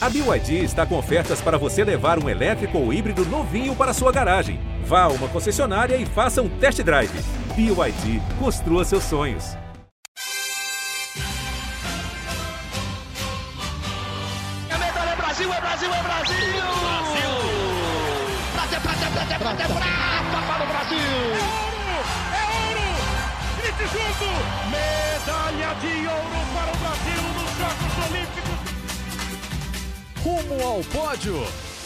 A BYD está com ofertas para você levar um elétrico ou híbrido novinho para sua garagem. Vá a uma concessionária e faça um test drive. BYD, construa seus sonhos. É medalha, é Brasil, é Brasil, é Brasil! Brasil! Prata, é prata, é prata, é prata, é prata para o Brasil! É ouro! Grite junto! Medalha de ouro para o Rumo ao pódio!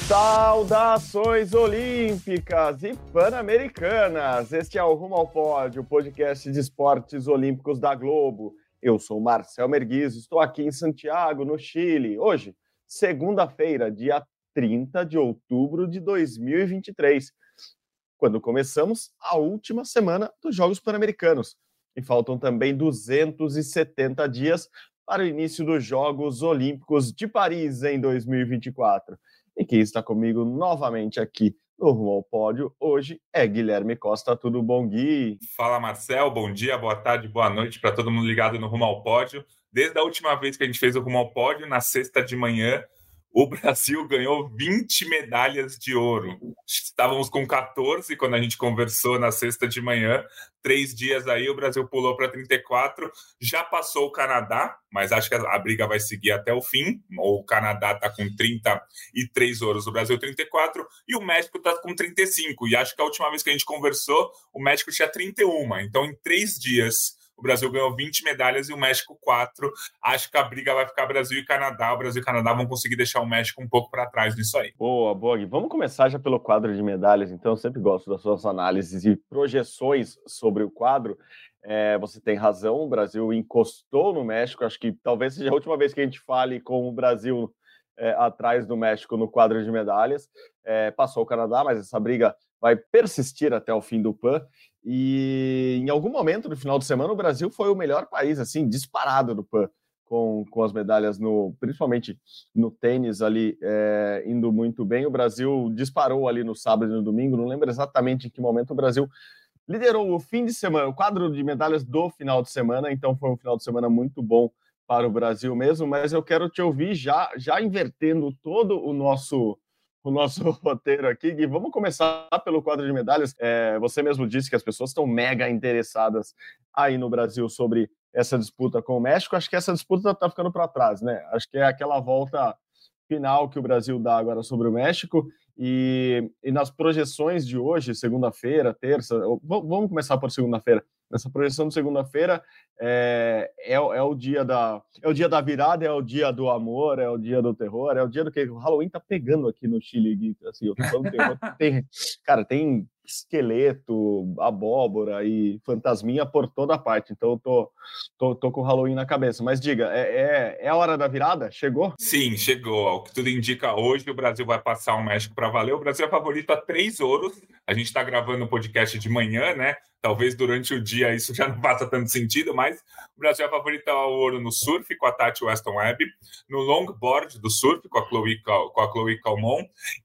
Saudações olímpicas e pan-americanas! Este é o Rumo ao Pódio, podcast de esportes olímpicos da Globo. Eu sou Marcel Merguiz, estou aqui em Santiago, no Chile. Hoje, segunda-feira, dia 30 de outubro de 2023, quando começamos a última semana dos Jogos Pan-Americanos. E faltam também 270 dias para o início dos Jogos Olímpicos de Paris em 2024. E quem está comigo novamente aqui no Rumo ao Pódio hoje é Guilherme Costa. Tudo bom, Gui? Fala, Marcel. Bom dia, boa tarde, boa noite para todo mundo ligado no Rumo ao Pódio. Desde a última vez que a gente fez o Rumo ao Pódio, na sexta de manhã, o Brasil ganhou 20 medalhas de ouro. Estávamos com 14 quando a gente conversou na sexta de manhã. Três dias aí, o Brasil pulou para 34. Já passou o Canadá, mas acho que a briga vai seguir até o fim. O Canadá está com 33 ouros, o Brasil 34. E o México está com 35. E acho que a última vez que a gente conversou, o México tinha 31. Então, em três dias o Brasil ganhou 20 medalhas e o México 4. Acho que a briga vai ficar Brasil e Canadá. O Brasil e Canadá vão conseguir deixar o México um pouco para trás nisso aí. Boa, Bog. Vamos começar já pelo quadro de medalhas, então. Eu sempre gosto das suas análises e projeções sobre o quadro. É, você tem razão, o Brasil encostou no México. Acho que talvez seja a última vez que a gente fale com o Brasil é, atrás do México no quadro de medalhas. É, passou o Canadá, mas essa briga vai persistir até o fim do PAN. E em algum momento no final de semana o Brasil foi o melhor país, assim, disparado do PAN, com, com as medalhas no, principalmente no tênis ali, é, indo muito bem. O Brasil disparou ali no sábado e no domingo, não lembro exatamente em que momento o Brasil liderou o fim de semana, o quadro de medalhas do final de semana, então foi um final de semana muito bom para o Brasil mesmo, mas eu quero te ouvir já, já invertendo todo o nosso o nosso roteiro aqui. E vamos começar pelo quadro de medalhas. É, você mesmo disse que as pessoas estão mega interessadas aí no Brasil sobre essa disputa com o México. Acho que essa disputa está ficando para trás, né? Acho que é aquela volta final que o Brasil dá agora sobre o México. E, e nas projeções de hoje, segunda-feira, terça, vamos começar por segunda-feira. Nessa projeção de segunda-feira é, é, é, o dia da é o dia da virada, é o dia do amor, é o dia do terror, é o dia do que o Halloween tá pegando aqui no Chile, assim, falando terror, tem, cara, tem esqueleto, abóbora e fantasminha por toda parte. Então eu tô, tô, tô com o Halloween na cabeça. Mas diga, é, é, é, a hora da virada? Chegou? Sim, chegou. O que tudo indica hoje, o Brasil vai passar o México para valer. O Brasil é favorito a três ouros. A gente está gravando o podcast de manhã, né? Talvez durante o dia isso já não faça tanto sentido, mas o Brasil é favorito ao ouro no surf com a Tati Weston Webb, no longboard do surf com a Chloe, com a Chloe Calmon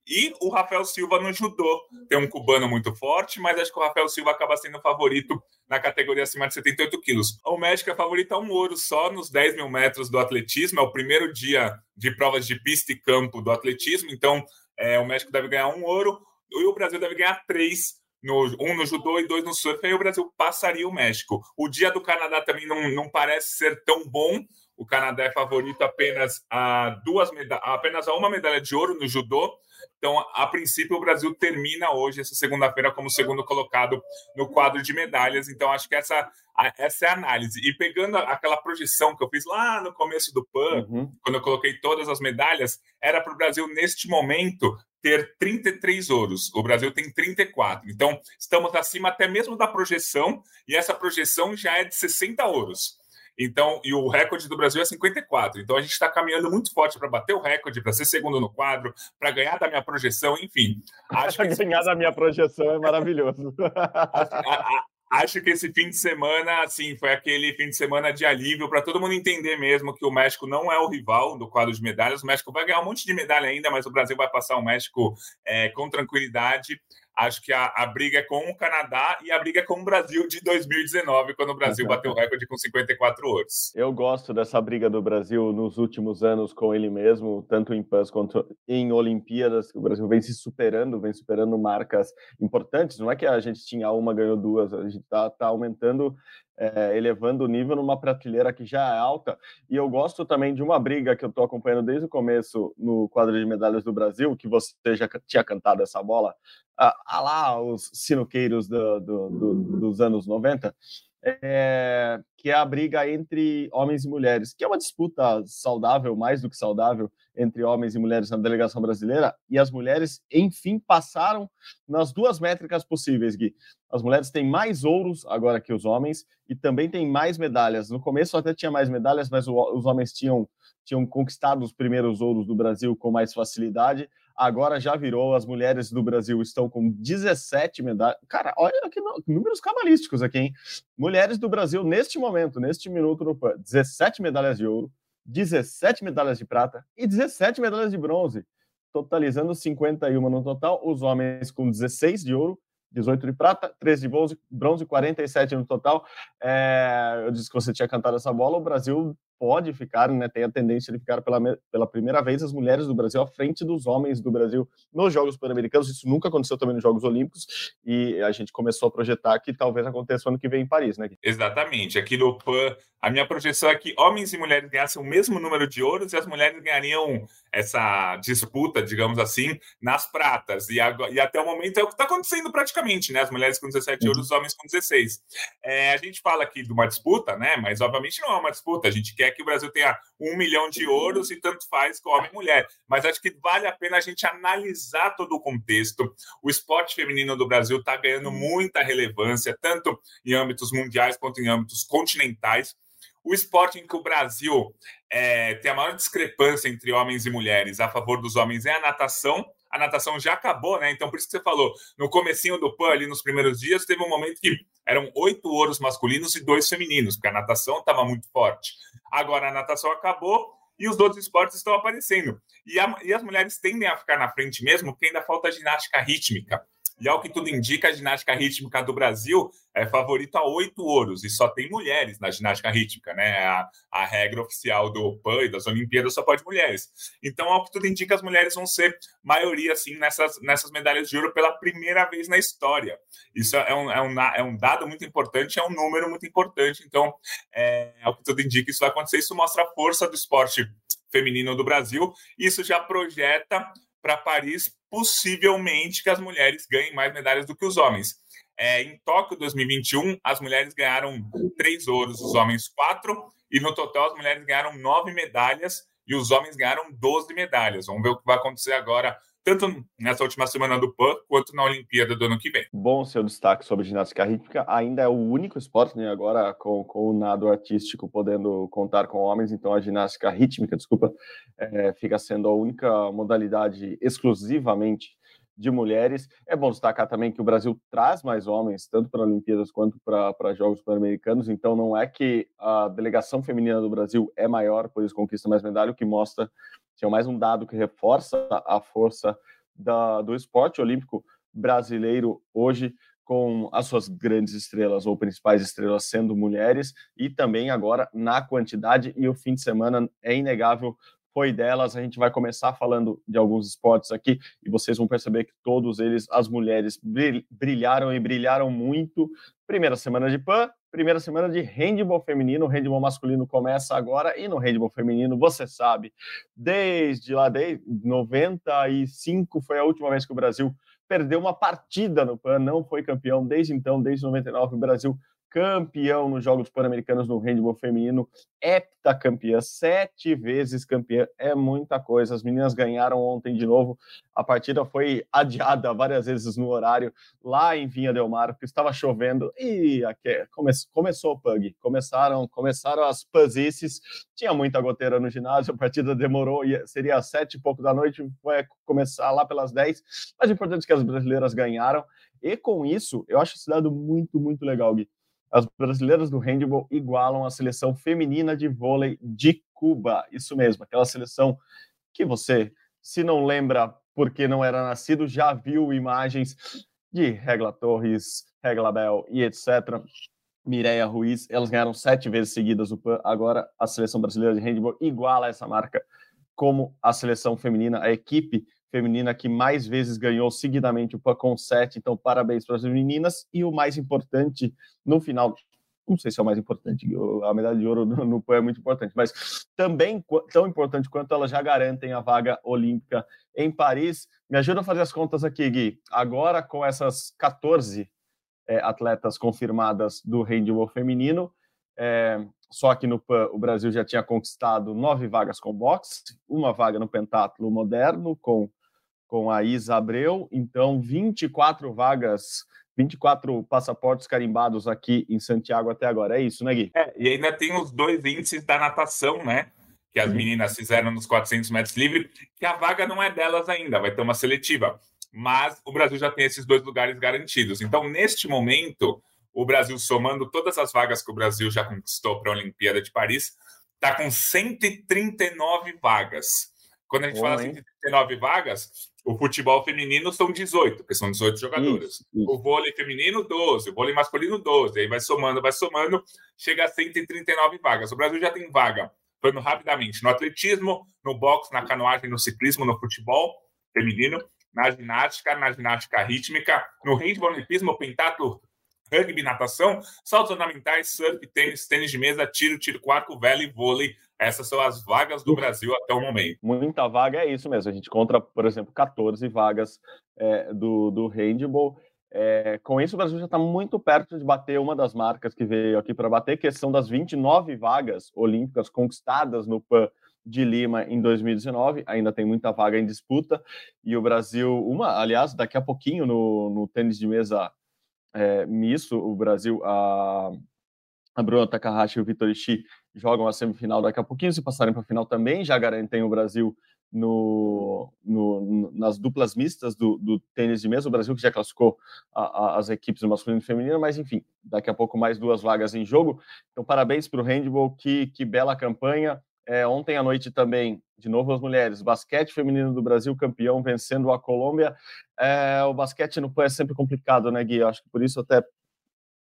e o Rafael Silva no judô. Tem um cubano muito forte, mas acho que o Rafael Silva acaba sendo favorito na categoria acima de 78 quilos. O México é favorito a um ouro só nos 10 mil metros do atletismo, é o primeiro dia de provas de pista e campo do atletismo, então é, o México deve ganhar um ouro e o Brasil deve ganhar três no, um no judô e dois no surf, aí o Brasil passaria o México. O dia do Canadá também não, não parece ser tão bom. O Canadá é favorito apenas a duas apenas a uma medalha de ouro no judô. Então, a princípio, o Brasil termina hoje, essa segunda-feira, como segundo colocado no quadro de medalhas. Então, acho que essa, essa é a análise. E pegando aquela projeção que eu fiz lá no começo do PAN, uhum. quando eu coloquei todas as medalhas, era para o Brasil, neste momento, ter 33 ouros. O Brasil tem 34. Então, estamos acima até mesmo da projeção, e essa projeção já é de 60 ouros. Então, e o recorde do Brasil é 54. Então a gente está caminhando muito forte para bater o recorde, para ser segundo no quadro, para ganhar da minha projeção, enfim. Acho que ganhar da minha projeção é maravilhoso. acho que esse fim de semana, assim, foi aquele fim de semana de alívio para todo mundo entender mesmo que o México não é o rival do quadro de medalhas. O México vai ganhar um monte de medalha ainda, mas o Brasil vai passar o México é, com tranquilidade. Acho que a, a briga é com o Canadá e a briga é com o Brasil de 2019, quando o Brasil bateu o recorde com 54 ouros. Eu gosto dessa briga do Brasil nos últimos anos com ele mesmo, tanto em PANs quanto em Olimpíadas. O Brasil vem se superando, vem superando marcas importantes. Não é que a gente tinha uma, ganhou duas, a gente está tá aumentando é, elevando o nível numa prateleira que já é alta. E eu gosto também de uma briga que eu estou acompanhando desde o começo no quadro de medalhas do Brasil, que você já tinha cantado essa bola, a, a lá os sinuqueiros do, do, do, dos anos 90, é, que é a briga entre homens e mulheres, que é uma disputa saudável, mais do que saudável, entre homens e mulheres na delegação brasileira, e as mulheres, enfim, passaram nas duas métricas possíveis, Gui. As mulheres têm mais ouros agora que os homens e também têm mais medalhas. No começo até tinha mais medalhas, mas os homens tinham, tinham conquistado os primeiros ouros do Brasil com mais facilidade agora já virou. As mulheres do Brasil estão com 17 medalhas. Cara, olha que números cabalísticos aqui, hein? Mulheres do Brasil, neste momento, neste minuto no PAN, 17 medalhas de ouro, 17 medalhas de prata e 17 medalhas de bronze, totalizando 51 no total. Os homens com 16 de ouro, 18 de prata, 13 de bronze, bronze 47 no total. É, eu disse que você tinha cantado essa bola. O Brasil pode ficar, né, tem a tendência de ficar pela, pela primeira vez as mulheres do Brasil à frente dos homens do Brasil nos Jogos Pan-Americanos. Isso nunca aconteceu também nos Jogos Olímpicos e a gente começou a projetar que talvez aconteça ano que vem em Paris, né? Exatamente. Aqui no PAN, a minha projeção é que homens e mulheres ganhassem o mesmo número de ouros e as mulheres ganhariam essa disputa, digamos assim, nas pratas. E, agora, e até o momento é o que está acontecendo praticamente, né? As mulheres com 17 uhum. ouros, os homens com 16. É, a gente fala aqui de uma disputa, né? Mas obviamente não é uma disputa. A gente quer que o Brasil tenha um milhão de ouros e tanto faz com homem e mulher. Mas acho que vale a pena a gente analisar todo o contexto. O esporte feminino do Brasil está ganhando muita relevância, tanto em âmbitos mundiais quanto em âmbitos continentais. O esporte em que o Brasil é, tem a maior discrepância entre homens e mulheres a favor dos homens é a natação. A natação já acabou, né? Então, por isso que você falou, no comecinho do PAN, ali nos primeiros dias, teve um momento que eram oito ouros masculinos e dois femininos, porque a natação estava muito forte. Agora a natação acabou e os outros esportes estão aparecendo. E, a, e as mulheres tendem a ficar na frente mesmo, porque ainda falta ginástica rítmica. E ao que tudo indica, a ginástica rítmica do Brasil é favorita a oito ouros, e só tem mulheres na ginástica rítmica, né? A, a regra oficial do PAN e das Olimpíadas só pode mulheres. Então, ao que tudo indica, as mulheres vão ser maioria, assim, nessas, nessas medalhas de ouro pela primeira vez na história. Isso é um, é um, é um dado muito importante, é um número muito importante. Então, é, ao que tudo indica, isso vai acontecer. Isso mostra a força do esporte feminino do Brasil. Isso já projeta para Paris, possivelmente que as mulheres ganhem mais medalhas do que os homens. É, em Tóquio 2021, as mulheres ganharam três ouros, os homens quatro, e no total as mulheres ganharam nove medalhas e os homens ganharam 12 medalhas. Vamos ver o que vai acontecer agora tanto nessa última semana do PAN quanto na Olimpíada do ano que vem. Bom seu destaque sobre ginástica rítmica. Ainda é o único esporte, né, agora com, com o nado artístico podendo contar com homens, então a ginástica rítmica, desculpa, é, fica sendo a única modalidade exclusivamente de mulheres. É bom destacar também que o Brasil traz mais homens, tanto para Olimpíadas quanto para Jogos Pan-Americanos, então não é que a delegação feminina do Brasil é maior, por isso conquista mais medalha, o que mostra tinha mais um dado que reforça a força da, do esporte olímpico brasileiro hoje, com as suas grandes estrelas ou principais estrelas sendo mulheres, e também agora na quantidade, e o fim de semana é inegável foi delas. A gente vai começar falando de alguns esportes aqui e vocês vão perceber que todos eles, as mulheres, brilharam e brilharam muito. Primeira semana de PAN, primeira semana de handball feminino. O handball masculino começa agora e no handball feminino, você sabe, desde lá, desde 95 foi a última vez que o Brasil perdeu uma partida no PAN, não foi campeão desde então, desde 99 o Brasil campeão nos Jogos Pan-Americanos no handball feminino, heptacampeã, sete vezes campeã, é muita coisa. As meninas ganharam ontem de novo. A partida foi adiada várias vezes no horário lá em Vinha Del Mar, porque estava chovendo e aqui, come, começou o pug. Começaram, começaram as puzices. Tinha muita goteira no ginásio, a partida demorou, seria às sete e pouco da noite, foi começar lá pelas dez. Mas o importante é que as brasileiras ganharam. E com isso, eu acho esse dado muito, muito legal, Gui as brasileiras do handball igualam a seleção feminina de vôlei de Cuba. Isso mesmo, aquela seleção que você, se não lembra porque não era nascido, já viu imagens de Regla Torres, Regla Bel e etc. Mireia Ruiz, elas ganharam sete vezes seguidas o PAN. Agora a seleção brasileira de handball iguala essa marca como a seleção feminina, a equipe feminina que mais vezes ganhou seguidamente o PAN com sete. Então, parabéns para as meninas. E o mais importante, no final, não sei se é o mais importante, a medalha de ouro no, PAN é muito importante, mas também tão importante quanto elas já garantem a vaga olímpica em Paris. Me ajuda a fazer as contas aqui, Gui. Agora, com essas 14 é, atletas confirmadas do handball feminino. É, só que no PAN o Brasil já tinha conquistado nove vagas com boxe, uma vaga no pentatlo moderno com, com a Isa Abreu, então 24 vagas, 24 passaportes carimbados aqui em Santiago até agora. É isso, né, Gui? É, e ainda tem os dois índices da natação, né? Que as meninas fizeram nos 400 metros livre, que a vaga não é delas ainda, vai ter uma seletiva mas o Brasil já tem esses dois lugares garantidos. Então, neste momento, o Brasil, somando todas as vagas que o Brasil já conquistou para a Olimpíada de Paris, está com 139 vagas. Quando a gente Bom, fala hein? 139 vagas, o futebol feminino são 18, porque são 18 jogadoras. Isso, isso. O vôlei feminino, 12. O vôlei masculino, 12. Aí vai somando, vai somando, chega a 139 vagas. O Brasil já tem vaga, falando rapidamente, no atletismo, no boxe, na canoagem, no ciclismo, no futebol feminino na ginástica, na ginástica rítmica, no handball, olimpismo, pentatlo, rugby, natação, saltos ornamentais, surf, tênis, tênis de mesa, tiro, tiro com arco, vela vôlei. Essas são as vagas do Brasil até o momento. Muita vaga é isso mesmo. A gente conta, por exemplo, 14 vagas é, do, do handball. É, com isso, o Brasil já está muito perto de bater uma das marcas que veio aqui para bater, que são das 29 vagas olímpicas conquistadas no PAN de Lima em 2019, ainda tem muita vaga em disputa, e o Brasil, uma, aliás, daqui a pouquinho no, no tênis de mesa é, misto, o Brasil, a, a Bruna Takahashi e o Vitor Ishii jogam a semifinal daqui a pouquinho, se passarem para a final também, já garantem o Brasil no, no, nas duplas mistas do, do, tênis de mesa, o Brasil que já classificou a, a, as equipes masculino e feminino, mas enfim, daqui a pouco mais duas vagas em jogo. Então, parabéns para o handball, que, que bela campanha. É, ontem à noite também, de novo as mulheres, basquete feminino do Brasil campeão, vencendo a Colômbia. É, o basquete no PAN é sempre complicado, né, Gui? Eu acho que por isso até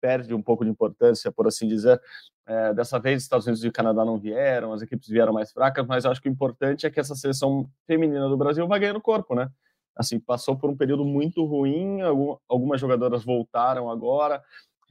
perde um pouco de importância, por assim dizer. É, dessa vez, Estados Unidos e Canadá não vieram, as equipes vieram mais fracas, mas acho que o importante é que essa seleção feminina do Brasil vai ganhando corpo, né? Assim, passou por um período muito ruim, algumas jogadoras voltaram agora,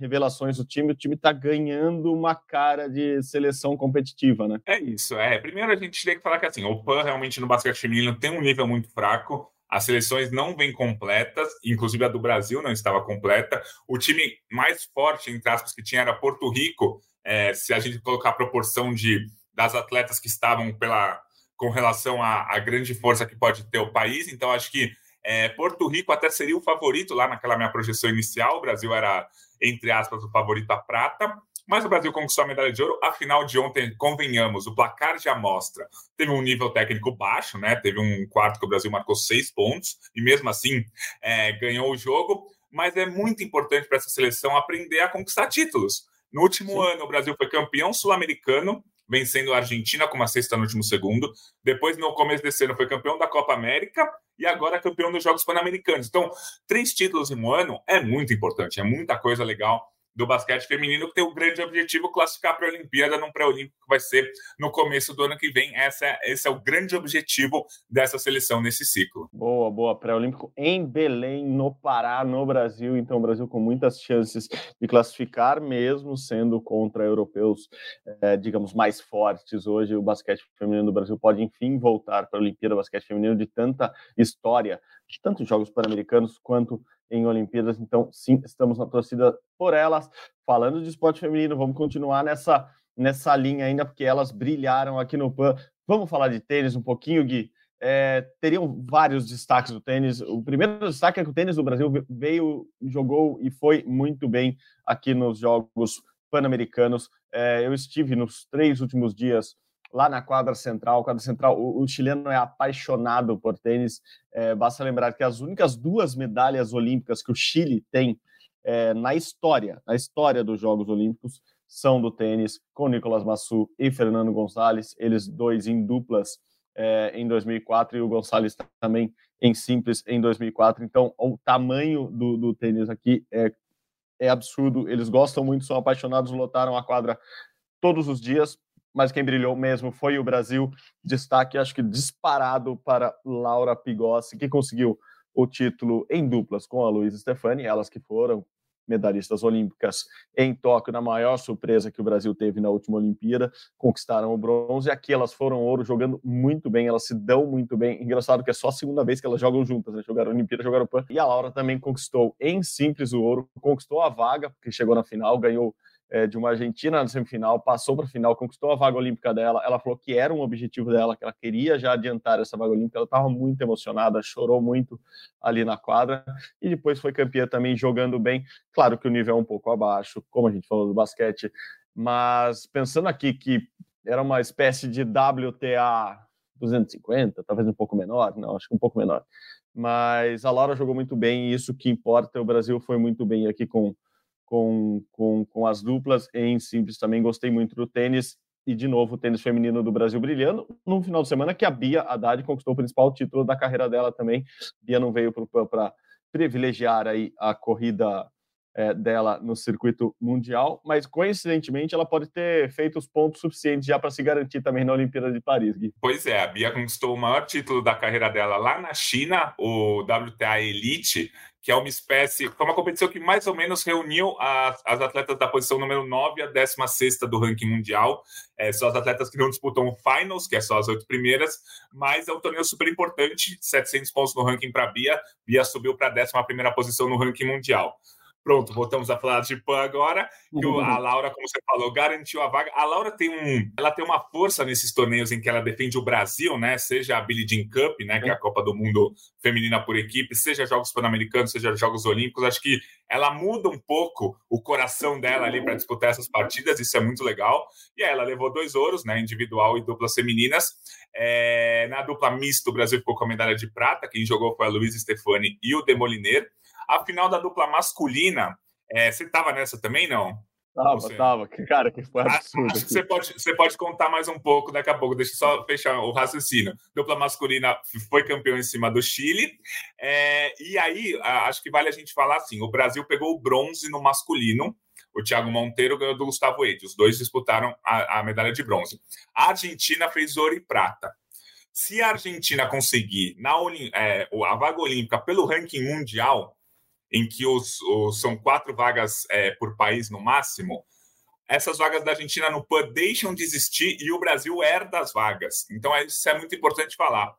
revelações do time, o time está ganhando uma cara de seleção competitiva, né? É isso, é. Primeiro a gente tem que falar que assim, o PAN realmente no basquete feminino tem um nível muito fraco. As seleções não vêm completas, inclusive a do Brasil não estava completa. O time mais forte, entre aspas, que tinha era Porto Rico. É, se a gente colocar a proporção de, das atletas que estavam pela, com relação à, à grande força que pode ter o país, então acho que é, Porto Rico até seria o favorito lá naquela minha projeção inicial. O Brasil era, entre aspas, o favorito a prata. Mas o Brasil conquistou a medalha de ouro. A final de ontem, convenhamos, o placar de amostra teve um nível técnico baixo, né? Teve um quarto que o Brasil marcou seis pontos e mesmo assim é, ganhou o jogo. Mas é muito importante para essa seleção aprender a conquistar títulos. No último Sim. ano, o Brasil foi campeão sul-americano, vencendo a Argentina com uma sexta no último segundo. Depois, no começo desse ano, foi campeão da Copa América e agora campeão dos Jogos Pan-Americanos. Então, três títulos em um ano é muito importante, é muita coisa legal do basquete feminino que tem o grande objetivo classificar para a Olimpíada num pré-olímpico que vai ser no começo do ano que vem. Essa esse é o grande objetivo dessa seleção nesse ciclo. Boa, boa. Pré-olímpico em Belém, no Pará, no Brasil. Então, o Brasil com muitas chances de classificar, mesmo sendo contra europeus, é, digamos, mais fortes. Hoje, o basquete feminino do Brasil pode, enfim, voltar para a Olimpíada. O basquete feminino de tanta história, de tantos Jogos Pan-Americanos quanto em Olimpíadas. Então, sim, estamos na torcida por elas. Falando de esporte feminino, vamos continuar nessa, nessa linha ainda, porque elas brilharam aqui no PAN. Vamos falar de tênis um pouquinho, Gui? É, teriam vários destaques do tênis. O primeiro destaque é que o tênis do Brasil veio, jogou e foi muito bem aqui nos Jogos Pan-Americanos. É, eu estive nos três últimos dias lá na quadra central. Quadra central, o, o chileno é apaixonado por tênis. É, basta lembrar que as únicas duas medalhas olímpicas que o Chile tem é, na história, na história dos Jogos Olímpicos, são do tênis, com Nicolas Massu e Fernando Gonçalves, eles dois em duplas é, em 2004 e o Gonçalves também em simples em 2004. Então, o tamanho do, do tênis aqui é, é absurdo. Eles gostam muito, são apaixonados, lotaram a quadra todos os dias. Mas quem brilhou mesmo foi o Brasil. Destaque, acho que disparado para Laura Pigossi, que conseguiu o título em duplas com a Luísa Stefani, elas que foram medalhistas olímpicas em Tóquio, na maior surpresa que o Brasil teve na última Olimpíada, conquistaram o bronze. Aqui elas foram ouro, jogando muito bem, elas se dão muito bem. Engraçado que é só a segunda vez que elas jogam juntas, né? Jogaram Olimpíada, jogaram PAN. E a Laura também conquistou em simples o ouro, conquistou a vaga, porque chegou na final, ganhou é, de uma Argentina na semifinal, passou para a final, conquistou a vaga olímpica dela. Ela falou que era um objetivo dela, que ela queria já adiantar essa vaga olímpica. Ela estava muito emocionada, chorou muito ali na quadra e depois foi campeã também jogando bem. Claro que o nível é um pouco abaixo, como a gente falou do basquete, mas pensando aqui que era uma espécie de WTA 250, talvez um pouco menor, não, acho que um pouco menor. Mas a Laura jogou muito bem e isso que importa. O Brasil foi muito bem aqui com com, com, com as duplas. Em simples também gostei muito do tênis. E, de novo, o tênis feminino do Brasil brilhando. No final de semana, que a Bia Haddad conquistou o principal título da carreira dela também. Bia não veio para privilegiar aí a corrida é, dela no circuito mundial, mas coincidentemente ela pode ter feito os pontos suficientes já para se garantir também na Olimpíada de Paris. Gui. Pois é, a Bia conquistou o maior título da carreira dela lá na China, o WTA Elite, que é uma espécie, foi uma competição que mais ou menos reuniu as, as atletas da posição número 9 a 16 do ranking mundial. É, são as atletas que não disputam o finals, que é só as oito primeiras, mas é um torneio super importante, 700 pontos no ranking para Bia. Bia subiu para a 11 posição no ranking mundial. Pronto, voltamos a falar de PAN agora. Que a Laura, como você falou, garantiu a vaga. A Laura tem um, ela tem uma força nesses torneios em que ela defende o Brasil, né? Seja a Billie Jean Cup, né? Que é a Copa do Mundo feminina por equipe, seja Jogos Pan-Americanos, seja Jogos Olímpicos. Acho que ela muda um pouco o coração dela ali para disputar essas partidas. Isso é muito legal. E aí ela levou dois ouros, né? Individual e duplas femininas. É, na dupla mista, o Brasil ficou com a medalha de prata. Quem jogou foi a Luísa Stefani e o Demoliner. A final da dupla masculina, é, você estava nessa também, não? Tava, você... tava. Cara, que foi absurdo. Acho que você pode, você pode contar mais um pouco daqui a pouco. Deixa eu só fechar o raciocínio. Dupla masculina foi campeão em cima do Chile. É, e aí, acho que vale a gente falar assim: o Brasil pegou o bronze no masculino. O Thiago Monteiro ganhou do Gustavo Eide. Os dois disputaram a, a medalha de bronze. A Argentina fez ouro e prata. Se a Argentina conseguir na, é, a vaga olímpica pelo ranking mundial, em que os, os são quatro vagas é, por país no máximo, essas vagas da Argentina no PAN deixam de existir e o Brasil herda as vagas. Então, é, isso é muito importante falar.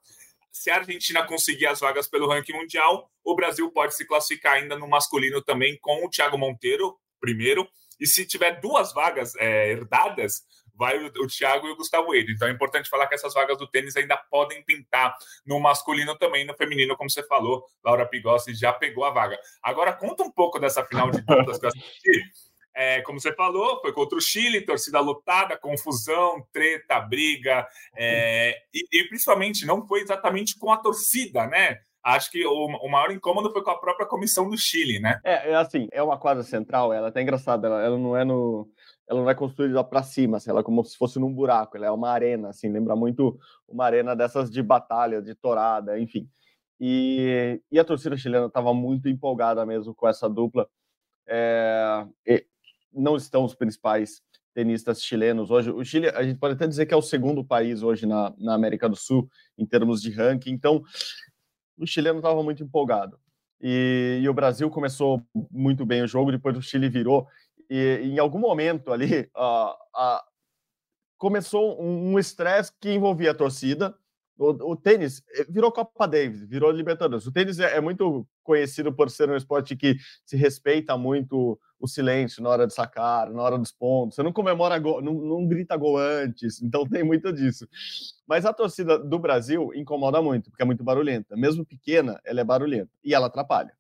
Se a Argentina conseguir as vagas pelo ranking mundial, o Brasil pode se classificar ainda no masculino também com o Thiago Monteiro, primeiro. E se tiver duas vagas é, herdadas, vai o, o Thiago e o Gustavo Eide. Então é importante falar que essas vagas do tênis ainda podem pintar no masculino também, no feminino, como você falou. Laura Pigossi já pegou a vaga. Agora conta um pouco dessa final de duplas que eu assisti. É, como você falou, foi contra o Chile, torcida lotada, confusão, treta, briga, é, e, e, principalmente não foi exatamente com a torcida, né? Acho que o, o, maior incômodo foi com a própria comissão do Chile, né? É, é assim, é uma quadra central, ela é até engraçada, ela, ela não é no ela não é construída para cima, assim, ela é como se fosse num buraco, ela é uma arena, assim, lembra muito uma arena dessas de batalha, de torada, enfim. E, e a torcida chilena estava muito empolgada mesmo com essa dupla. É, não estão os principais tenistas chilenos hoje. O Chile, a gente pode até dizer que é o segundo país hoje na, na América do Sul em termos de ranking, então o chileno estava muito empolgado. E, e, o Brasil começou muito bem o jogo, depois o Chile virou e em algum momento ali começou um estresse que envolvia a torcida. O, o, tênis eh, virou Copa Davis, virou Libertadores. O tênis é, é, muito conhecido por ser um esporte que se respeita muito o silêncio na hora de sacar, na hora dos pontos. Você não comemora gol, não, não grita gol antes, então tem muito disso. Mas a torcida do Brasil incomoda muito, porque é muito barulhenta. Mesmo pequena, ela é barulhenta e ela atrapalha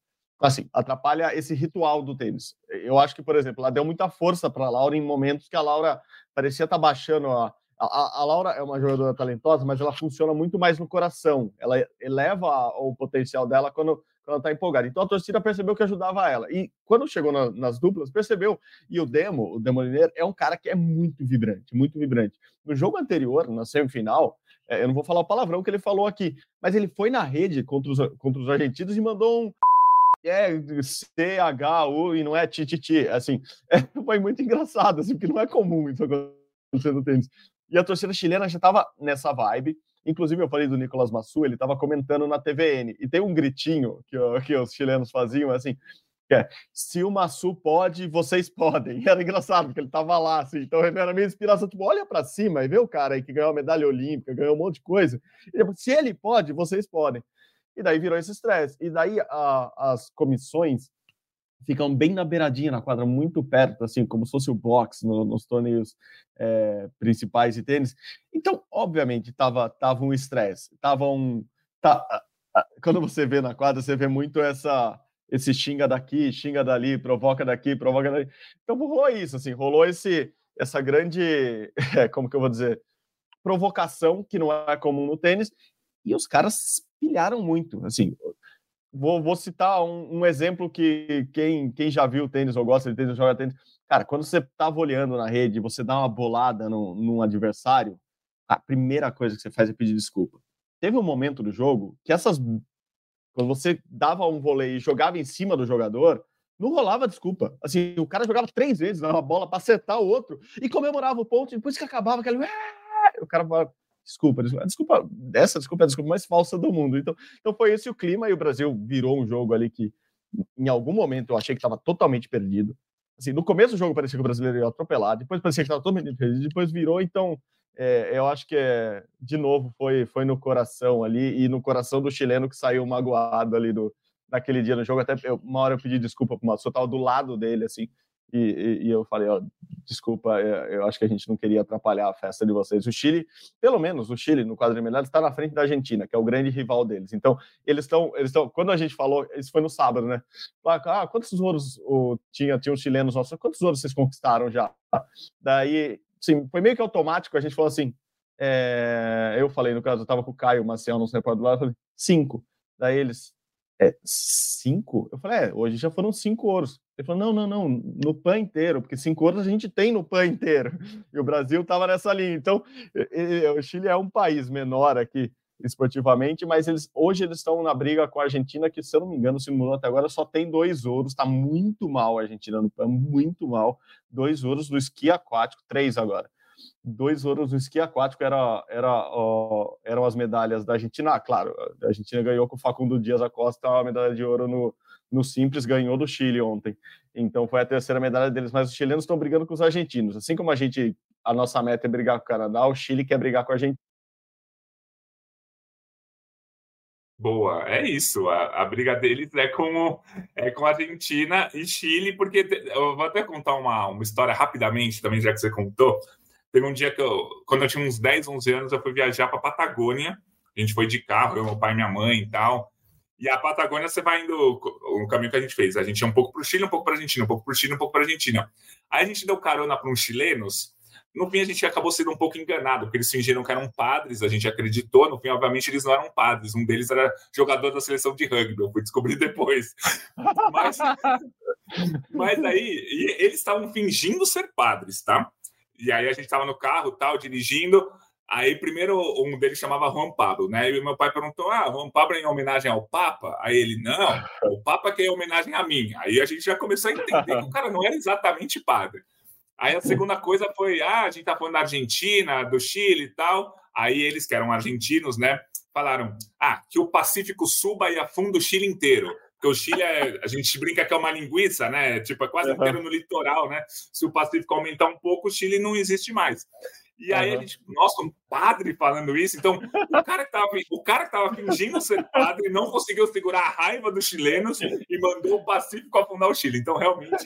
assim, atrapalha esse ritual do tênis. Eu acho que, por exemplo, ela deu muita força para a Laura em momentos que a Laura parecia estar tá baixando a, a, a, Laura é uma jogadora talentosa, mas ela funciona muito mais no coração. Ela eleva o potencial dela quando, quando ela está empolgada. Então a torcida percebeu que ajudava ela. E quando chegou na, nas duplas, percebeu. E o Demo, o Demoliner, é um cara que é muito vibrante, muito vibrante. No jogo anterior, na semifinal, é, eu não vou falar o palavrão que ele falou aqui, mas ele foi na rede contra os, contra os argentinos e mandou um é C-H-U e não é Tititi. Assim, é, foi muito engraçado, assim, porque não é comum isso acontecer no tênis. E a torcida chilena já estava nessa vibe. Inclusive, eu falei do Nicolas Massu, ele estava comentando na TVN. E tem um gritinho que, que os chilenos faziam, assim, que é, se o Massu pode, vocês podem. E era engraçado, porque ele estava lá, assim. Então, ele era minha inspiração, tipo, olha para cima e vê o cara aí que ganhou a medalha olímpica, ganhou um monte de coisa. Se ele pode, vocês podem. E daí virou esse estresse. E daí a, as comissões ficam bem na beiradinha na quadra, muito perto, assim, como se fosse o box no, nos torneios é, principais de tênis. Então, obviamente, tava, tava um estresse, tava um... Tá, quando você vê na quadra, você vê muito essa esse xinga daqui, xinga dali, provoca daqui, provoca dali. Então rolou isso, assim, rolou esse essa grande, como que eu vou dizer, provocação que não é comum no tênis, e os caras pilharam muito, assim, Vou, vou citar um, um, exemplo que quem, quem já viu tênis ou gosta de tênis, joga tênis. Cara, quando você estava olhando na rede, você dá uma bolada no, num adversário, a primeira coisa que você faz é pedir desculpa. Teve um momento do jogo que essas. Quando você dava um vôlei e jogava em cima do jogador, não rolava desculpa. Assim, o cara jogava três vezes na bola para acertar o outro e comemorava o ponto, e depois que acabava aquele. O cara Desculpa, desculpa, desculpa, essa desculpa é a desculpa mais falsa do mundo. Então, então foi esse o clima e o Brasil virou um jogo ali que, em algum momento, eu achei que estava totalmente perdido. Assim, no começo do jogo parecia que o brasileiro ia atropelar, depois parecia que estava totalmente perdido, depois virou, então é, eu acho que é, de novo foi, foi no coração ali e no coração do chileno que saiu magoado ali do, naquele dia no jogo. Até eu, uma hora eu pedi desculpa para o Matheus, eu estava do lado dele, assim, e, e, e, eu falei, ó, desculpa, é, eu acho que a gente não queria atrapalhar a festa de vocês. O Chile, pelo menos o Chile no quadro de medalhas está na frente da Argentina, que é o grande rival deles. Então, eles estão, eles estão. Quando a gente falou, isso foi no sábado, né? Ah, quantos ouros o, tinha, tinha os chilenos nossos? Quantos ouros vocês conquistaram já? Daí, sim, foi meio que automático. A gente falou assim. É, eu falei, no caso, eu estava com o Caio Maciel no repórter lado, eu falei, cinco. Daí eles, é, cinco? Eu falei, é, hoje já foram cinco ouros. Ele falou, não, não, não, no PAN inteiro, porque cinco ouros a gente tem no PAN inteiro. E o Brasil estava nessa linha. Então, o Chile é um país menor aqui esportivamente, mas eles hoje eles estão na briga com a Argentina, que, se eu não me engano, se mudou até agora, só tem dois ouros. Está muito mal a Argentina no PAN, muito mal. Dois ouros do esqui aquático, três agora dois ouros no esqui aquático era, era, ó, eram as medalhas da Argentina. Ah, claro, a Argentina ganhou com o Facundo Dias Acosta a medalha de ouro no, no simples, ganhou do Chile ontem. Então foi a terceira medalha deles, mas os chilenos estão brigando com os argentinos. Assim como a gente, a nossa meta é brigar com o Canadá, o Chile quer brigar com a Argentina. Boa, é isso. A, a, briga deles é com, é com Argentina e Chile, porque eu vou até contar uma, uma história rapidamente também, já que você contou. Teve um dia que eu, quando eu tinha uns 10, 11 anos, eu fui viajar para Patagônia. A gente foi de carro, eu, meu pai minha mãe e tal. E a Patagônia você vai indo o caminho que a gente fez. A gente ia um pouco para o Chile, um pouco para a Argentina, um pouco para o Chile, um pouco para a Argentina. Aí a gente deu carona para uns chilenos. No fim, a gente acabou sendo um pouco enganado, porque eles fingiram que eram padres, a gente acreditou. No fim, obviamente, eles não eram padres. Um deles era jogador da seleção de rugby, eu fui descobrir depois. Mas, mas aí, eles estavam fingindo ser padres, tá? E aí a gente estava no carro, tal, dirigindo. Aí primeiro um deles chamava Juan Pablo, né? E meu pai perguntou: "Ah, Juan Pablo é em homenagem ao Papa?" Aí ele: "Não, o Papa que é em homenagem a mim". Aí a gente já começou a entender que o cara não era exatamente padre. Aí a segunda coisa foi: "Ah, a gente tá falando da Argentina, do Chile e tal". Aí eles que eram argentinos, né, falaram: "Ah, que o Pacífico suba e afunda o Chile inteiro". Porque o Chile, é, a gente brinca que é uma linguiça, né? Tipo, é quase inteiro no litoral, né? Se o Pacífico aumentar um pouco, o Chile não existe mais. E aí uhum. a gente, nossa, um padre falando isso. Então, o cara que tava, o cara que fingindo ser padre não conseguiu segurar a raiva dos chilenos e mandou o Pacífico afundar o Chile. Então, realmente,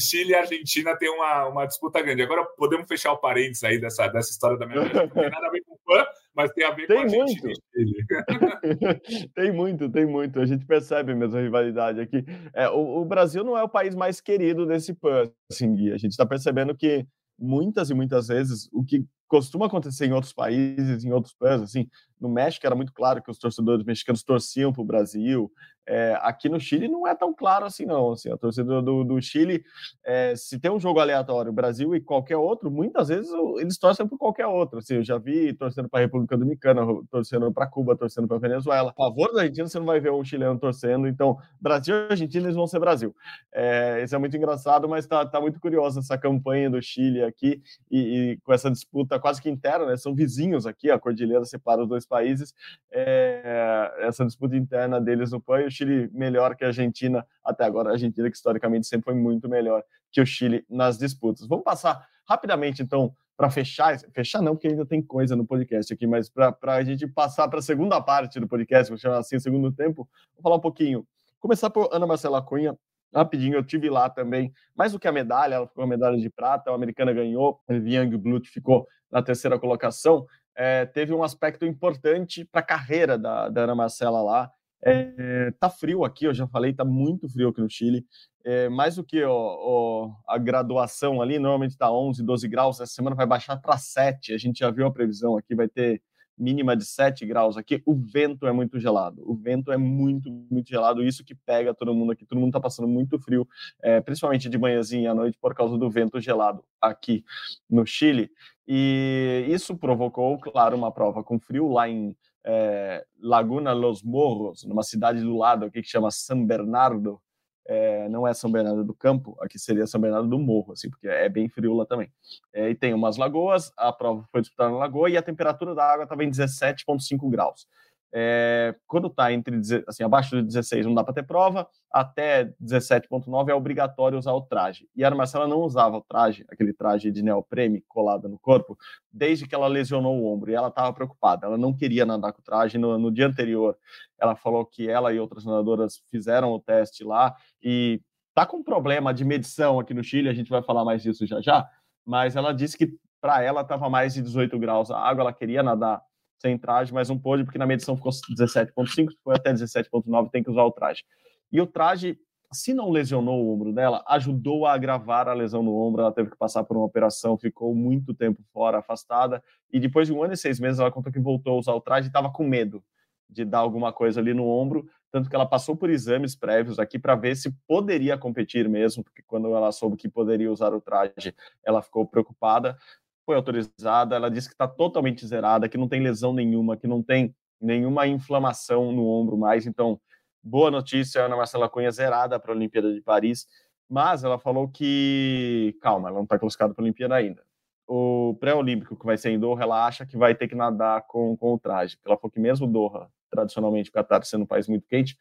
Chile e Argentina tem uma, uma disputa grande. Agora podemos fechar o parênteses aí dessa, dessa história da minha vida. Não tem nada a ver com fã, mas tem a ver tem com a muito. Tem muito, tem muito. A gente percebe mesmo a rivalidade aqui. É, o, o Brasil não é o país mais querido desse PAN, assim, Gui. A gente está percebendo que muitas e muitas vezes o que costuma acontecer em outros países, em outros países, assim, no México era muito claro que os torcedores mexicanos torciam para o Brasil. É, aqui no Chile não é tão claro assim, não. Assim, a torcida do, do Chile, é, se tem um jogo aleatório, Brasil e qualquer outro, muitas vezes eles torcem por qualquer outro. Assim, eu já vi torcendo para a República Dominicana, torcendo para Cuba, torcendo para Venezuela. A favor da Argentina, você não vai ver um chileno torcendo. Então, Brasil e Argentina, eles vão ser Brasil. É, isso é muito engraçado, mas está tá muito curioso essa campanha do Chile aqui e, e, com essa disputa quase que interna, né? São vizinhos aqui, a cordilheira separa os dois países. É, essa disputa interna deles no PAN Chile melhor que a Argentina até agora. A Argentina, que historicamente sempre foi muito melhor que o Chile nas disputas. Vamos passar rapidamente, então, para fechar. Fechar não, porque ainda tem coisa no podcast aqui, mas para a gente passar para a segunda parte do podcast, vou chamar assim, segundo tempo, vou falar um pouquinho. Começar por Ana Marcela Cunha, rapidinho, eu tive lá também, mais do que a medalha, ela ficou a medalha de prata, a americana ganhou, a Viviane Blut ficou na terceira colocação, é, teve um aspecto importante para a carreira da, da Ana Marcela lá, é, tá frio aqui, eu já falei, tá muito frio aqui no Chile. É, mais do que ó, ó, a graduação ali, normalmente tá 11, 12 graus, essa semana vai baixar para 7. A gente já viu a previsão aqui, vai ter mínima de 7 graus aqui. O vento é muito gelado, o vento é muito, muito gelado. Isso que pega todo mundo aqui, todo mundo tá passando muito frio, é, principalmente de manhãzinha à noite, por causa do vento gelado aqui no Chile. E isso provocou, claro, uma prova com frio lá em é, Laguna Los Morros, numa cidade do lado aqui que chama São Bernardo. É, não é São Bernardo do Campo, aqui seria São Bernardo do Morro, assim, porque é bem frio lá também. É, e tem umas lagoas, a prova foi disputada na lagoa e a temperatura da água estava em 17,5 graus. É, quando está entre assim, abaixo de 16 não dá para ter prova, até 17.9 é obrigatório usar o traje. E a Ana Marcela não usava o traje, aquele traje de neoprene colado no corpo, desde que ela lesionou o ombro. E ela estava preocupada, ela não queria nadar com o traje. No, no dia anterior, ela falou que ela e outras nadadoras fizeram o teste lá e tá com um problema de medição aqui no Chile, a gente vai falar mais disso já já, mas ela disse que para ela estava mais de 18 graus a água, ela queria nadar sem traje, mas não pôde porque na medição ficou 17.5, foi até 17.9, tem que usar o traje. E o traje, se não lesionou o ombro dela, ajudou a agravar a lesão no ombro, ela teve que passar por uma operação, ficou muito tempo fora, afastada, e depois de um ano e seis meses ela contou que voltou a usar o traje e estava com medo de dar alguma coisa ali no ombro, tanto que ela passou por exames prévios aqui para ver se poderia competir mesmo, porque quando ela soube que poderia usar o traje, ela ficou preocupada foi autorizada, ela disse que está totalmente zerada, que não tem lesão nenhuma, que não tem nenhuma inflamação no ombro mais. Então, boa notícia, Ana Marcela Cunha zerada para a Olimpíada de Paris, mas ela falou que, calma, ela não está classificada para a Olimpíada ainda. O pré-olímpico que vai ser em Doha, ela acha que vai ter que nadar com, com o traje. Ela falou que mesmo Doha, tradicionalmente o Qatar sendo um país muito quente,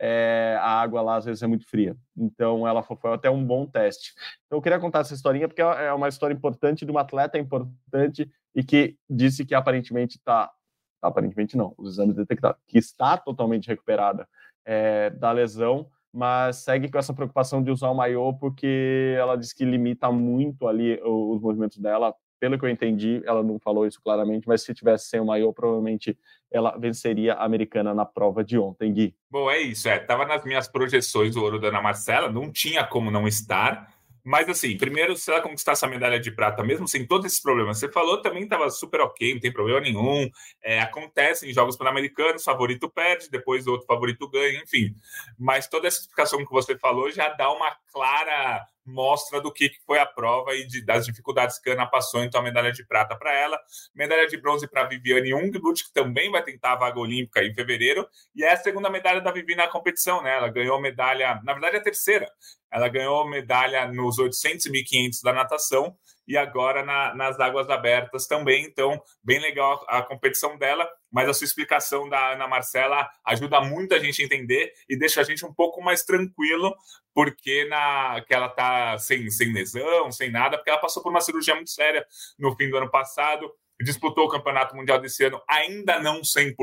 é, a água lá às vezes é muito fria. Então ela foi, foi, até um bom teste. Então eu queria contar essa historinha porque é uma história importante de uma atleta importante e que disse que aparentemente está, aparentemente não, os exames detectaram que está totalmente recuperada é, da lesão, mas segue com essa preocupação de usar o maiô porque ela diz que limita muito ali os movimentos dela pelo que eu entendi, ela não falou isso claramente, mas se tivesse sem o maior, provavelmente ela venceria a americana na prova de ontem, Gui. Bom, é isso. É, tava nas minhas projeções o ouro da Ana Marcela, não tinha como não estar. Mas, assim, primeiro, se ela conquistar essa medalha de prata, mesmo sem todos esses problemas, você falou, também estava super ok, não tem problema nenhum. É, acontece em jogos pan-americanos, favorito perde, depois outro favorito ganha, enfim. Mas toda essa explicação que você falou já dá uma clara mostra do que foi a prova e de, das dificuldades que a Ana passou, então a medalha de prata para ela, medalha de bronze para Viviane Ungblut, que também vai tentar a vaga olímpica em fevereiro, e é a segunda medalha da Vivi na competição, né? Ela ganhou medalha, na verdade a terceira, ela ganhou medalha nos 800 e 1500 da natação e agora na, nas águas abertas também. Então, bem legal a, a, competição dela, mas a sua explicação da Ana Marcela ajuda muito a gente a entender e deixa a gente um pouco mais tranquilo, porque na que ela tá sem, sem lesão, sem nada, porque ela passou por uma cirurgia muito séria no fim do ano passado. Disputou o Campeonato Mundial desse ano, ainda não 100%,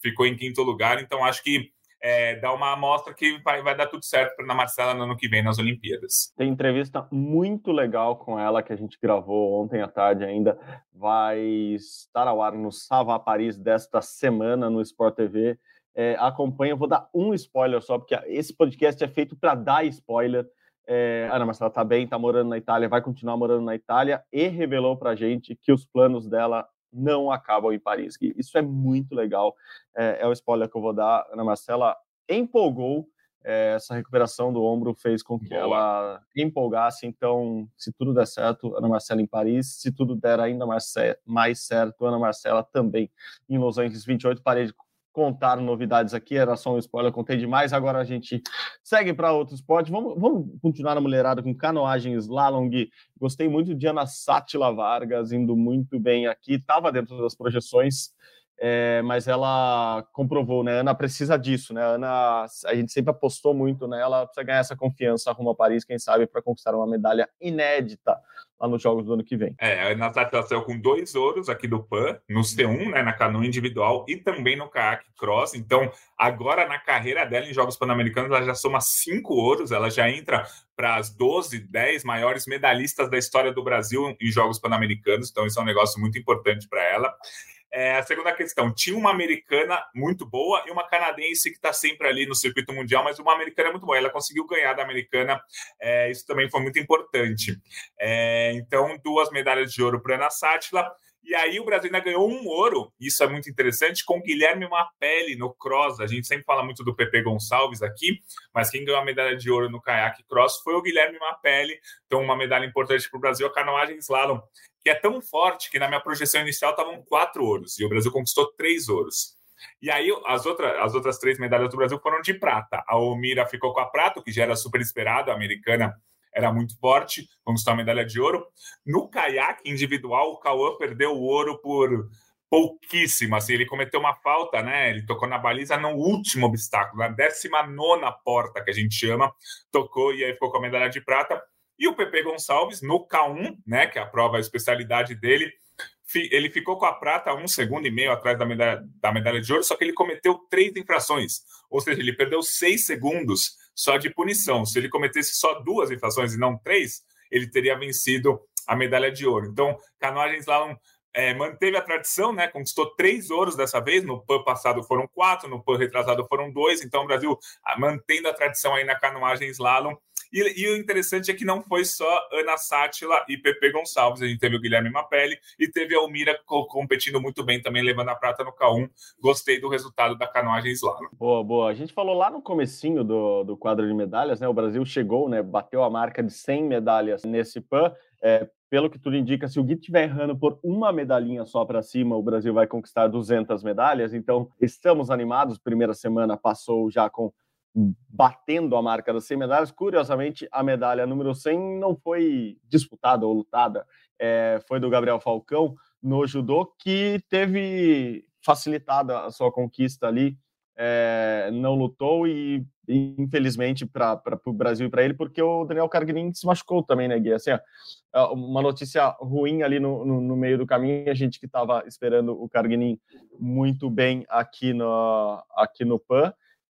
ficou em quinto lugar. Então, acho que é, dá uma amostra que vai, vai dar tudo certo para a Marcela no ano que vem nas Olimpíadas. Tem entrevista muito legal com ela que a gente gravou ontem à tarde ainda. Vai estar ao ar no Sava Paris desta semana no Sport TV. É, acompanha, vou dar um spoiler só, porque esse podcast é feito para dar spoiler. É, Ana Marcela está bem, está morando na Itália, vai continuar morando na Itália e revelou para a gente que os planos dela não acabam em Paris. E isso é muito legal. É, é o spoiler que eu vou dar. Ana Marcela empolgou. É, essa recuperação do ombro fez com que Boa. ela empolgasse. Então, se tudo der certo, Ana Marcela em Paris. Se tudo der ainda mais, mais certo, Ana Marcela também em Los Angeles 28. Parei de contar novidades aqui, era só um spoiler, contei demais. Agora a gente segue para outro esporte. Vamos, vamos continuar na mulherada com canoagem slalom. Gostei muito de Ana Sátila Vargas, indo muito bem aqui, estava dentro das projeções. É, mas ela comprovou, né? Ana precisa disso, né? Ana, a gente sempre apostou muito nela, precisa ganhar essa confiança rumo a Paris, quem sabe, para conquistar uma medalha inédita lá nos Jogos do ano que vem. É, a Ana Tati saiu com dois ouros aqui do PAN, no C1, né, na canoa individual e também no caiaque cross. Então, agora na carreira dela em Jogos Pan-Americanos, ela já soma cinco ouros, ela já entra para as 12, 10 maiores medalhistas da história do Brasil em Jogos Pan-Americanos. Então, isso é um negócio muito importante para ela. É, a segunda questão, tinha uma americana muito boa e uma canadense que está sempre ali no circuito mundial, mas uma americana muito boa. Ela conseguiu ganhar da americana, é, isso também foi muito importante. É, então, duas medalhas de ouro para Ana Sátila. E aí o Brasil ainda ganhou um ouro, isso é muito interessante, com Guilherme Mapelli no cross. A gente sempre fala muito do Pepe Gonçalves aqui, mas quem ganhou a medalha de ouro no caiaque cross foi o Guilherme Mapelli. Então, uma medalha importante para o Brasil, a canoagem slalom que é tão forte que na minha projeção inicial estavam quatro ouros e o Brasil conquistou três ouros. E aí as, outras as outras três medalhas do Brasil foram de prata. A Omira ficou com a prata, que já era super esperado, a americana era muito forte, conquistou a medalha de ouro. No caiaque individual, o Cauã perdeu o ouro por pouquíssimo, assim, ele cometeu uma falta, né? Ele tocou na baliza no último obstáculo, na 19 porta, que a gente chama, tocou e aí ficou com a medalha de prata. E o Pepe Gonçalves, no K1, né, que é a prova, a especialidade dele, ele ficou com a prata um segundo e meio atrás da medalha, da medalha de ouro, só que ele cometeu três infrações. Ou seja, ele perdeu seis segundos só de punição. Se ele cometesse só duas infrações e não três, ele teria vencido a medalha de ouro. Então, canoagens lá é, manteve a tradição, né? Conquistou três ouros dessa vez. No PAN passado foram quatro, no PAN retrasado foram dois. Então, o Brasil mantendo a tradição aí na canoagem slalom e, e, o interessante é que não foi só Ana Sátila e Pepe Gonçalves, a gente teve o Guilherme Mapelli e teve a Almira competindo muito bem também, levando a prata no K1. Gostei do resultado da canoagem slalom. Boa, boa. A gente falou lá no comecinho do, do quadro de medalhas, né? O Brasil chegou, né? Bateu a marca de 100 medalhas nesse PAN. É, pelo que tudo indica, se o Gui estiver errando por uma medalhinha só para cima, o Brasil vai conquistar 200 medalhas. Então, estamos animados. Primeira semana passou já com batendo a marca das 100 medalhas. Curiosamente, a medalha número 100 não foi disputada ou lutada, é, foi do Gabriel Falcão no judô, que teve facilitada a sua conquista ali, é, não lutou e, infelizmente, para o Brasil e para ele, porque o Daniel Carguinin se machucou também, né, Gui? Assim, ó, uma notícia ruim ali no, no, no, meio do caminho, a gente que estava esperando o Carguinin muito bem aqui no, aqui no PAN,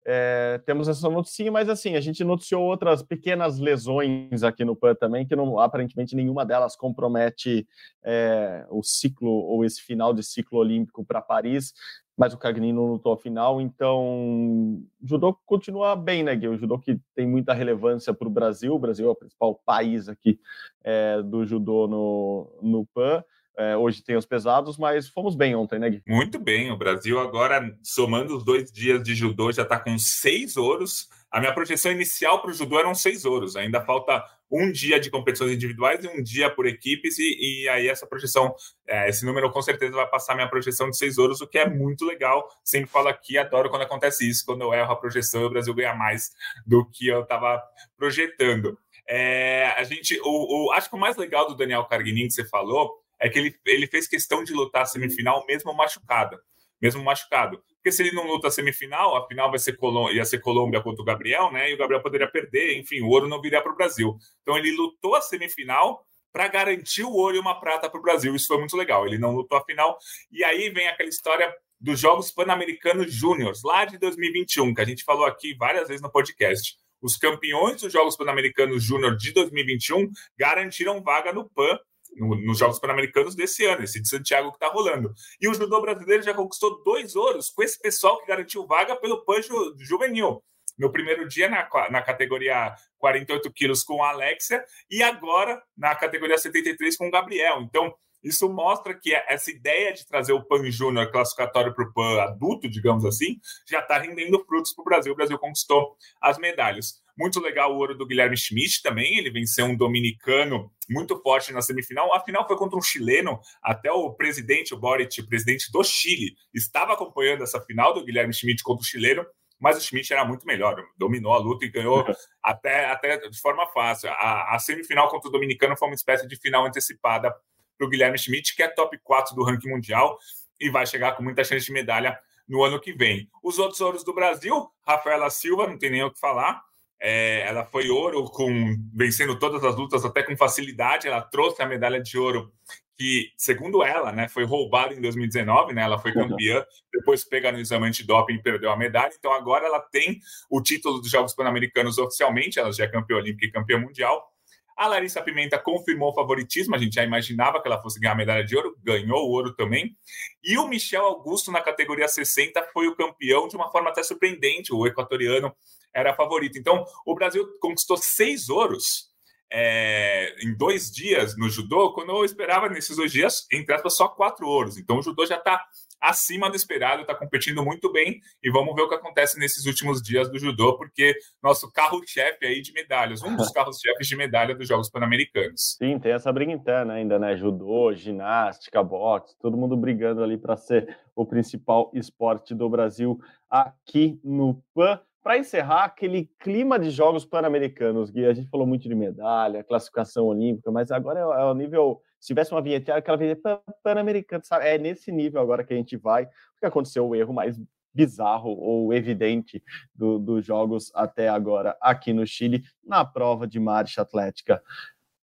é, temos essa notícia, mas assim, a gente noticiou outras pequenas lesões aqui no PAN também, que não, aparentemente nenhuma delas compromete é, o ciclo ou esse final de ciclo olímpico para Paris, mas o Cagni não lutou a final, então o judô continua bem, né, Gui? O judô que tem muita relevância para o Brasil, o Brasil é o principal país aqui é, do judô no, no PAN, é, hoje tem os pesados, mas fomos bem ontem, né, Gui? Muito bem. O Brasil agora, somando os dois dias de judô, já está com seis ouros. A minha projeção inicial para o judô eram seis ouros. Ainda falta um dia de competições individuais e um dia por equipes, e, e aí essa projeção, é, esse número com certeza vai passar minha projeção de seis ouros, o que é muito legal. Sempre falo aqui, adoro quando acontece isso, quando eu erro a projeção o Brasil ganha mais do que eu estava projetando. É, a gente, o, o, acho que o mais legal do Daniel Carguinin que você falou é que ele, ele fez questão de lutar a semifinal mesmo machucado. Mesmo machucado. Porque se ele não luta a semifinal, a final vai ser ia ser Colômbia contra o Gabriel, né? E o Gabriel poderia perder, enfim, o ouro não viria para o Brasil. Então ele lutou a semifinal para garantir o ouro e uma prata para o Brasil. Isso foi muito legal. Ele não lutou a final. E aí vem aquela história dos Jogos Pan-Americanos Júniors, lá de 2021, que a gente falou aqui várias vezes no podcast. Os campeões dos Jogos Pan-Americanos Júnior de 2021 garantiram vaga no PAN no, nos Jogos Pan-Americanos desse ano, esse de Santiago que está rolando. E o judô brasileiro já conquistou dois ouros com esse pessoal que garantiu vaga pelo Pancho Juvenil. No primeiro dia, na, na categoria 48 quilos com a Alexia, e agora na categoria 73 com o Gabriel. Então, Isso mostra que essa ideia de trazer o PAN Júnior classificatório para o PAN adulto, digamos assim, já está rendendo frutos para o Brasil. O Brasil conquistou as medalhas. Muito legal o ouro do Guilherme Schmidt também. Ele venceu um dominicano muito forte na semifinal. A final foi contra um chileno. Até o presidente, o Boric, o presidente do Chile, estava acompanhando essa final do Guilherme Schmidt contra o chileno. Mas o Schmidt era muito melhor, dominou a luta e ganhou até, até de forma fácil. A, a semifinal contra o dominicano foi uma espécie de final antecipada para o Guilherme Schmidt, que é top 4 do ranking mundial e vai chegar com muita chance de medalha no ano que vem. Os outros ouros do Brasil, Rafaela Silva, não tem nem o que falar. É, ela foi ouro com vencendo todas as lutas até com facilidade. Ela trouxe a medalha de ouro que, segundo ela, né, foi roubada em 2019. Né, ela foi campeã, depois pega no exame antidoping e perdeu a medalha. Então agora ela tem o título dos Jogos Pan-Americanos oficialmente. Ela já é campeã olímpica e campeã mundial. A Larissa Pimenta confirmou o favoritismo, a gente já imaginava que ela fosse ganhar a medalha de ouro, ganhou o ouro também. E o Michel Augusto, na categoria 60, foi o campeão de uma forma até surpreendente. O equatoriano era favorito. Então, o Brasil conquistou seis ouros é, em dois dias no judô, quando eu esperava nesses dois dias, entre aspas, só quatro ouros. Então, o judô já está acima do esperado, está competindo muito bem e vamos ver o que acontece nesses últimos dias do judô, porque nosso carro-chefe aí de medalhas, um dos carros-chefes de medalha dos Jogos Pan-Americanos. Sim, tem essa briga interna ainda, né? Judô, ginástica, boxe, todo mundo brigando ali para ser o principal esporte do Brasil aqui no PAN para encerrar aquele clima de jogos pan-americanos, Gui, a gente falou muito de medalha, classificação olímpica, mas agora é, é o nível. Se tivesse uma vinheta, aquela vinheta pan-americana, é nesse nível agora que a gente vai, porque aconteceu o erro mais bizarro ou evidente dos do jogos até agora aqui no Chile, na prova de marcha atlética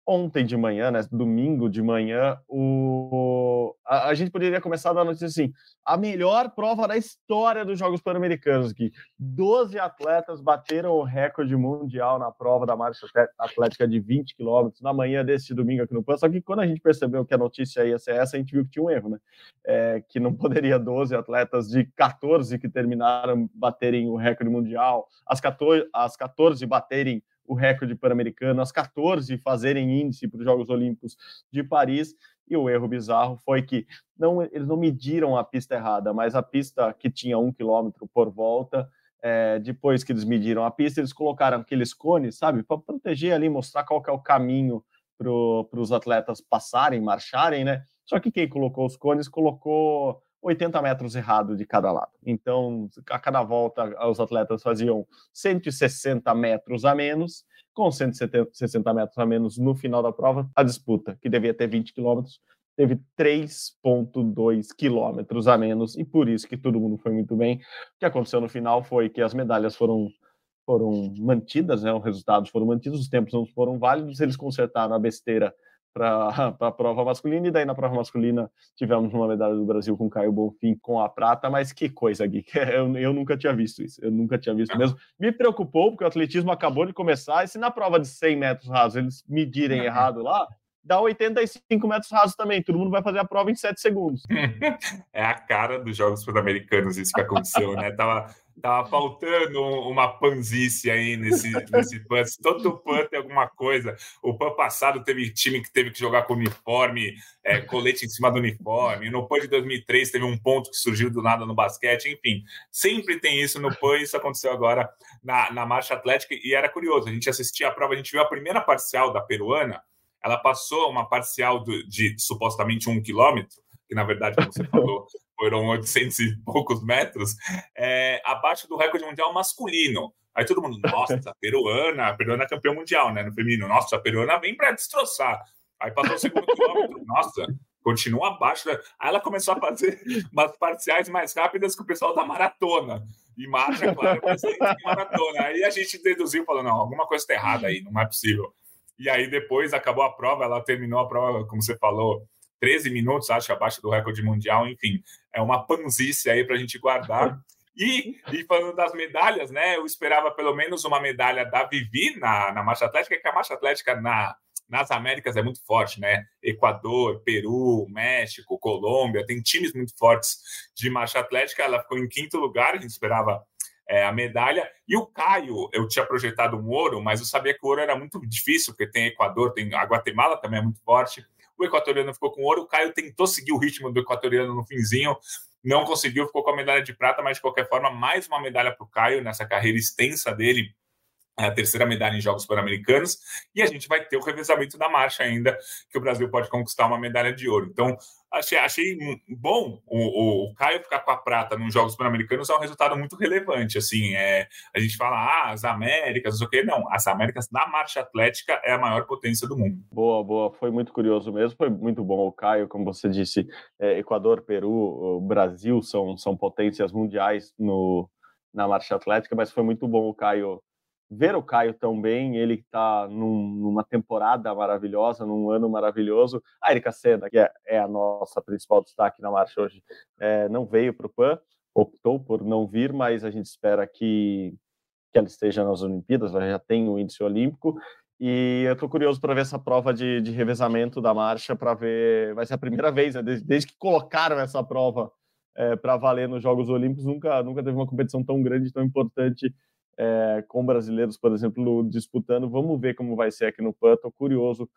ontem de manhã, né, domingo de manhã, o... a, a, gente poderia começar da notícia assim: a melhor prova da história dos Jogos Pan-Americanos, que 12 atletas bateram o recorde mundial na prova da marcha atlética de 20 quilômetros na manhã deste domingo aqui no PAN. Só que quando a gente percebeu que a notícia ia ser essa, a gente viu que tinha um erro, né? É, que não poderia 12 atletas de 14 que terminaram baterem o recorde mundial, as 14, as 14 baterem o recorde pan-americano, as 14 fazerem índice para os Jogos Olímpicos de Paris. E o erro bizarro foi que não, eles não mediram a pista errada, mas a pista que tinha um quilômetro por volta, é, depois que eles mediram a pista, eles colocaram aqueles cones, sabe, para proteger ali, mostrar qual é o caminho para os atletas passarem, marcharem, né? Só que quem colocou os cones colocou 80 metros errado de cada lado. Então, a cada volta, os atletas faziam 160 metros a menos, com 160 metros a menos no final da prova, a disputa, que devia ter 20 quilômetros, teve 3,2 quilômetros a menos, e por isso que todo mundo foi muito bem. O que aconteceu no final foi que as medalhas foram foram mantidas, né, os resultados foram mantidos, os tempos não foram válidos, eles consertaram a besteira para a prova masculina, e daí na prova masculina tivemos uma medalha do Brasil com Caio Bonfim com a prata, mas que coisa, Gui, eu, eu nunca tinha visto isso, eu nunca tinha visto mesmo. Me preocupou, porque o atletismo acabou de começar, e se na prova de 100 metros rasos eles medirem errado lá, dá 85 metros rasos também. Todo mundo vai fazer a prova em 7 segundos. É a cara dos Jogos Pan-Americanos isso que aconteceu, né? Tava, tava faltando uma panzice aí nesse, nesse PAN. Todo PAN tem alguma coisa. O PAN passado teve time que teve que jogar com uniforme, é, colete em cima do uniforme. No PAN de 2003 teve um ponto que surgiu do nada no basquete. Enfim, sempre tem isso no PAN. Isso aconteceu agora na, na marcha atlética e era curioso. A gente assistia a prova, a gente viu a primeira parcial da peruana ela passou uma parcial do, de supostamente um quilômetro, que na verdade, como você falou, foram 800 e poucos metros, é, abaixo do recorde mundial masculino. Aí todo mundo, nossa, a peruana, a peruana é campeã mundial, né? No feminino, nossa, a peruana vem para destroçar. Aí passou o segundo quilômetro, nossa, continua abaixo. Aí ela começou a fazer umas parciais mais rápidas que o pessoal da maratona. E marcha, claro, maratona. Aí a gente deduziu, falou, não, alguma coisa está errada aí, não é possível. E aí depois acabou a prova, ela terminou a prova, como você falou, 13 minutos, acho, abaixo do recorde mundial, enfim, é uma panzice aí para a gente guardar. E, e, falando das medalhas, né? Eu esperava pelo menos uma medalha da Vivi na, na marcha atlética, que a marcha atlética na, nas Américas é muito forte, né? Equador, Peru, México, Colômbia, tem times muito fortes de marcha atlética. Ela ficou em quinto lugar, a gente esperava é, a medalha. E o Caio, eu tinha projetado um ouro, mas eu sabia que o ouro era muito difícil, porque tem Equador, tem a Guatemala também é muito forte. O equatoriano ficou com ouro. O Caio tentou seguir o ritmo do equatoriano no finzinho, não conseguiu, ficou com a medalha de prata, mas de qualquer forma, mais uma medalha para o Caio nessa carreira extensa dele é a terceira medalha em Jogos Pan-Americanos, e a gente vai ter o revezamento da marcha ainda, que o Brasil pode conquistar uma medalha de ouro. Então, achei, achei bom o, o, o Caio ficar com a prata nos Jogos Pan-Americanos, é um resultado muito relevante. Assim, é, a gente fala, ah, as Américas, não sei o quê. Não, as Américas na marcha atlética é a maior potência do mundo. Boa, boa. Foi muito curioso mesmo, foi muito bom o Caio, como você disse, é, Equador, Peru, Brasil são, são potências mundiais no, na marcha atlética, mas foi muito bom o Caio ver o Caio tão bem, ele está num, numa temporada maravilhosa, num ano maravilhoso. A Erika Senna, que é, é, a nossa principal destaque na marcha hoje, é, não veio para o PAN, optou por não vir, mas a gente espera que, que ela esteja nas Olimpíadas, ela já tem o índice olímpico. E eu estou curioso para ver essa prova de, de revezamento da marcha, para ver. Vai ser a primeira vez, né? desde, desde, que colocaram essa prova é, para valer nos Jogos Olímpicos, nunca, nunca teve uma competição tão grande, tão importante é, com brasileiros, por exemplo, disputando. Vamos ver como vai ser aqui no PAN. Estou curioso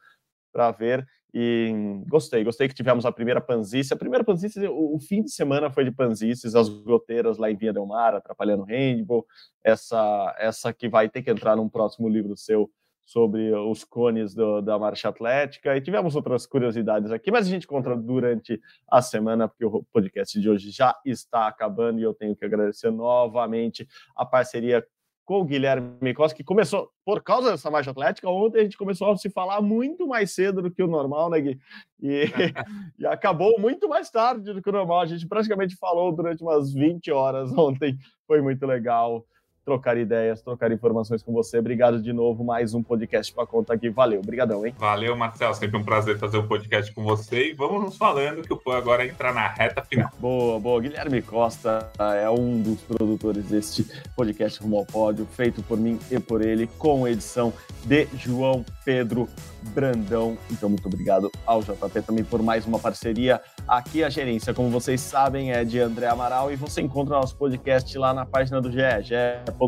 para ver e gostei. Gostei que tivemos a primeira panzice. A primeira panzice, o, o, fim de semana foi de panzices, as goteiras lá em Via Del Mar, atrapalhando o handball. Essa, essa que vai ter que entrar num próximo livro seu sobre os cones do, da marcha atlética e tivemos outras curiosidades aqui, mas a gente conta durante a semana, porque o podcast de hoje já está acabando e eu tenho que agradecer novamente a parceria com o Guilherme Costa, que começou por causa dessa marcha atlética. Ontem a gente começou a se falar muito mais cedo do que o normal, né, Gui? E, e acabou muito mais tarde do que o normal. A gente praticamente falou durante umas 20 horas ontem. Foi muito legal trocar ideias, trocar informações com você. Obrigado de novo, mais um podcast para conta aqui. Valeu, obrigadão, hein? Valeu, Marcelo, sempre um prazer fazer um podcast com você e vamos nos falando que o PAN agora entra na reta final. Boa, boa. Guilherme Costa é um dos produtores deste podcast Rumo ao Pódio, feito por mim e por ele, com edição de João Pedro Brandão. Então, muito obrigado ao JP também por mais uma parceria. Aqui a gerência, como vocês sabem, é de André Amaral e você encontra nosso podcast lá na página do GE,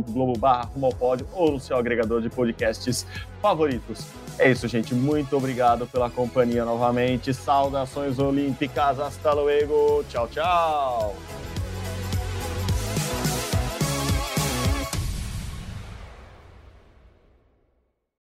ge.globo barra ou no seu agregador de podcasts favoritos. É isso, gente. Muito obrigado pela companhia novamente. Saudações olímpicas. Hasta luego. Tchau, tchau.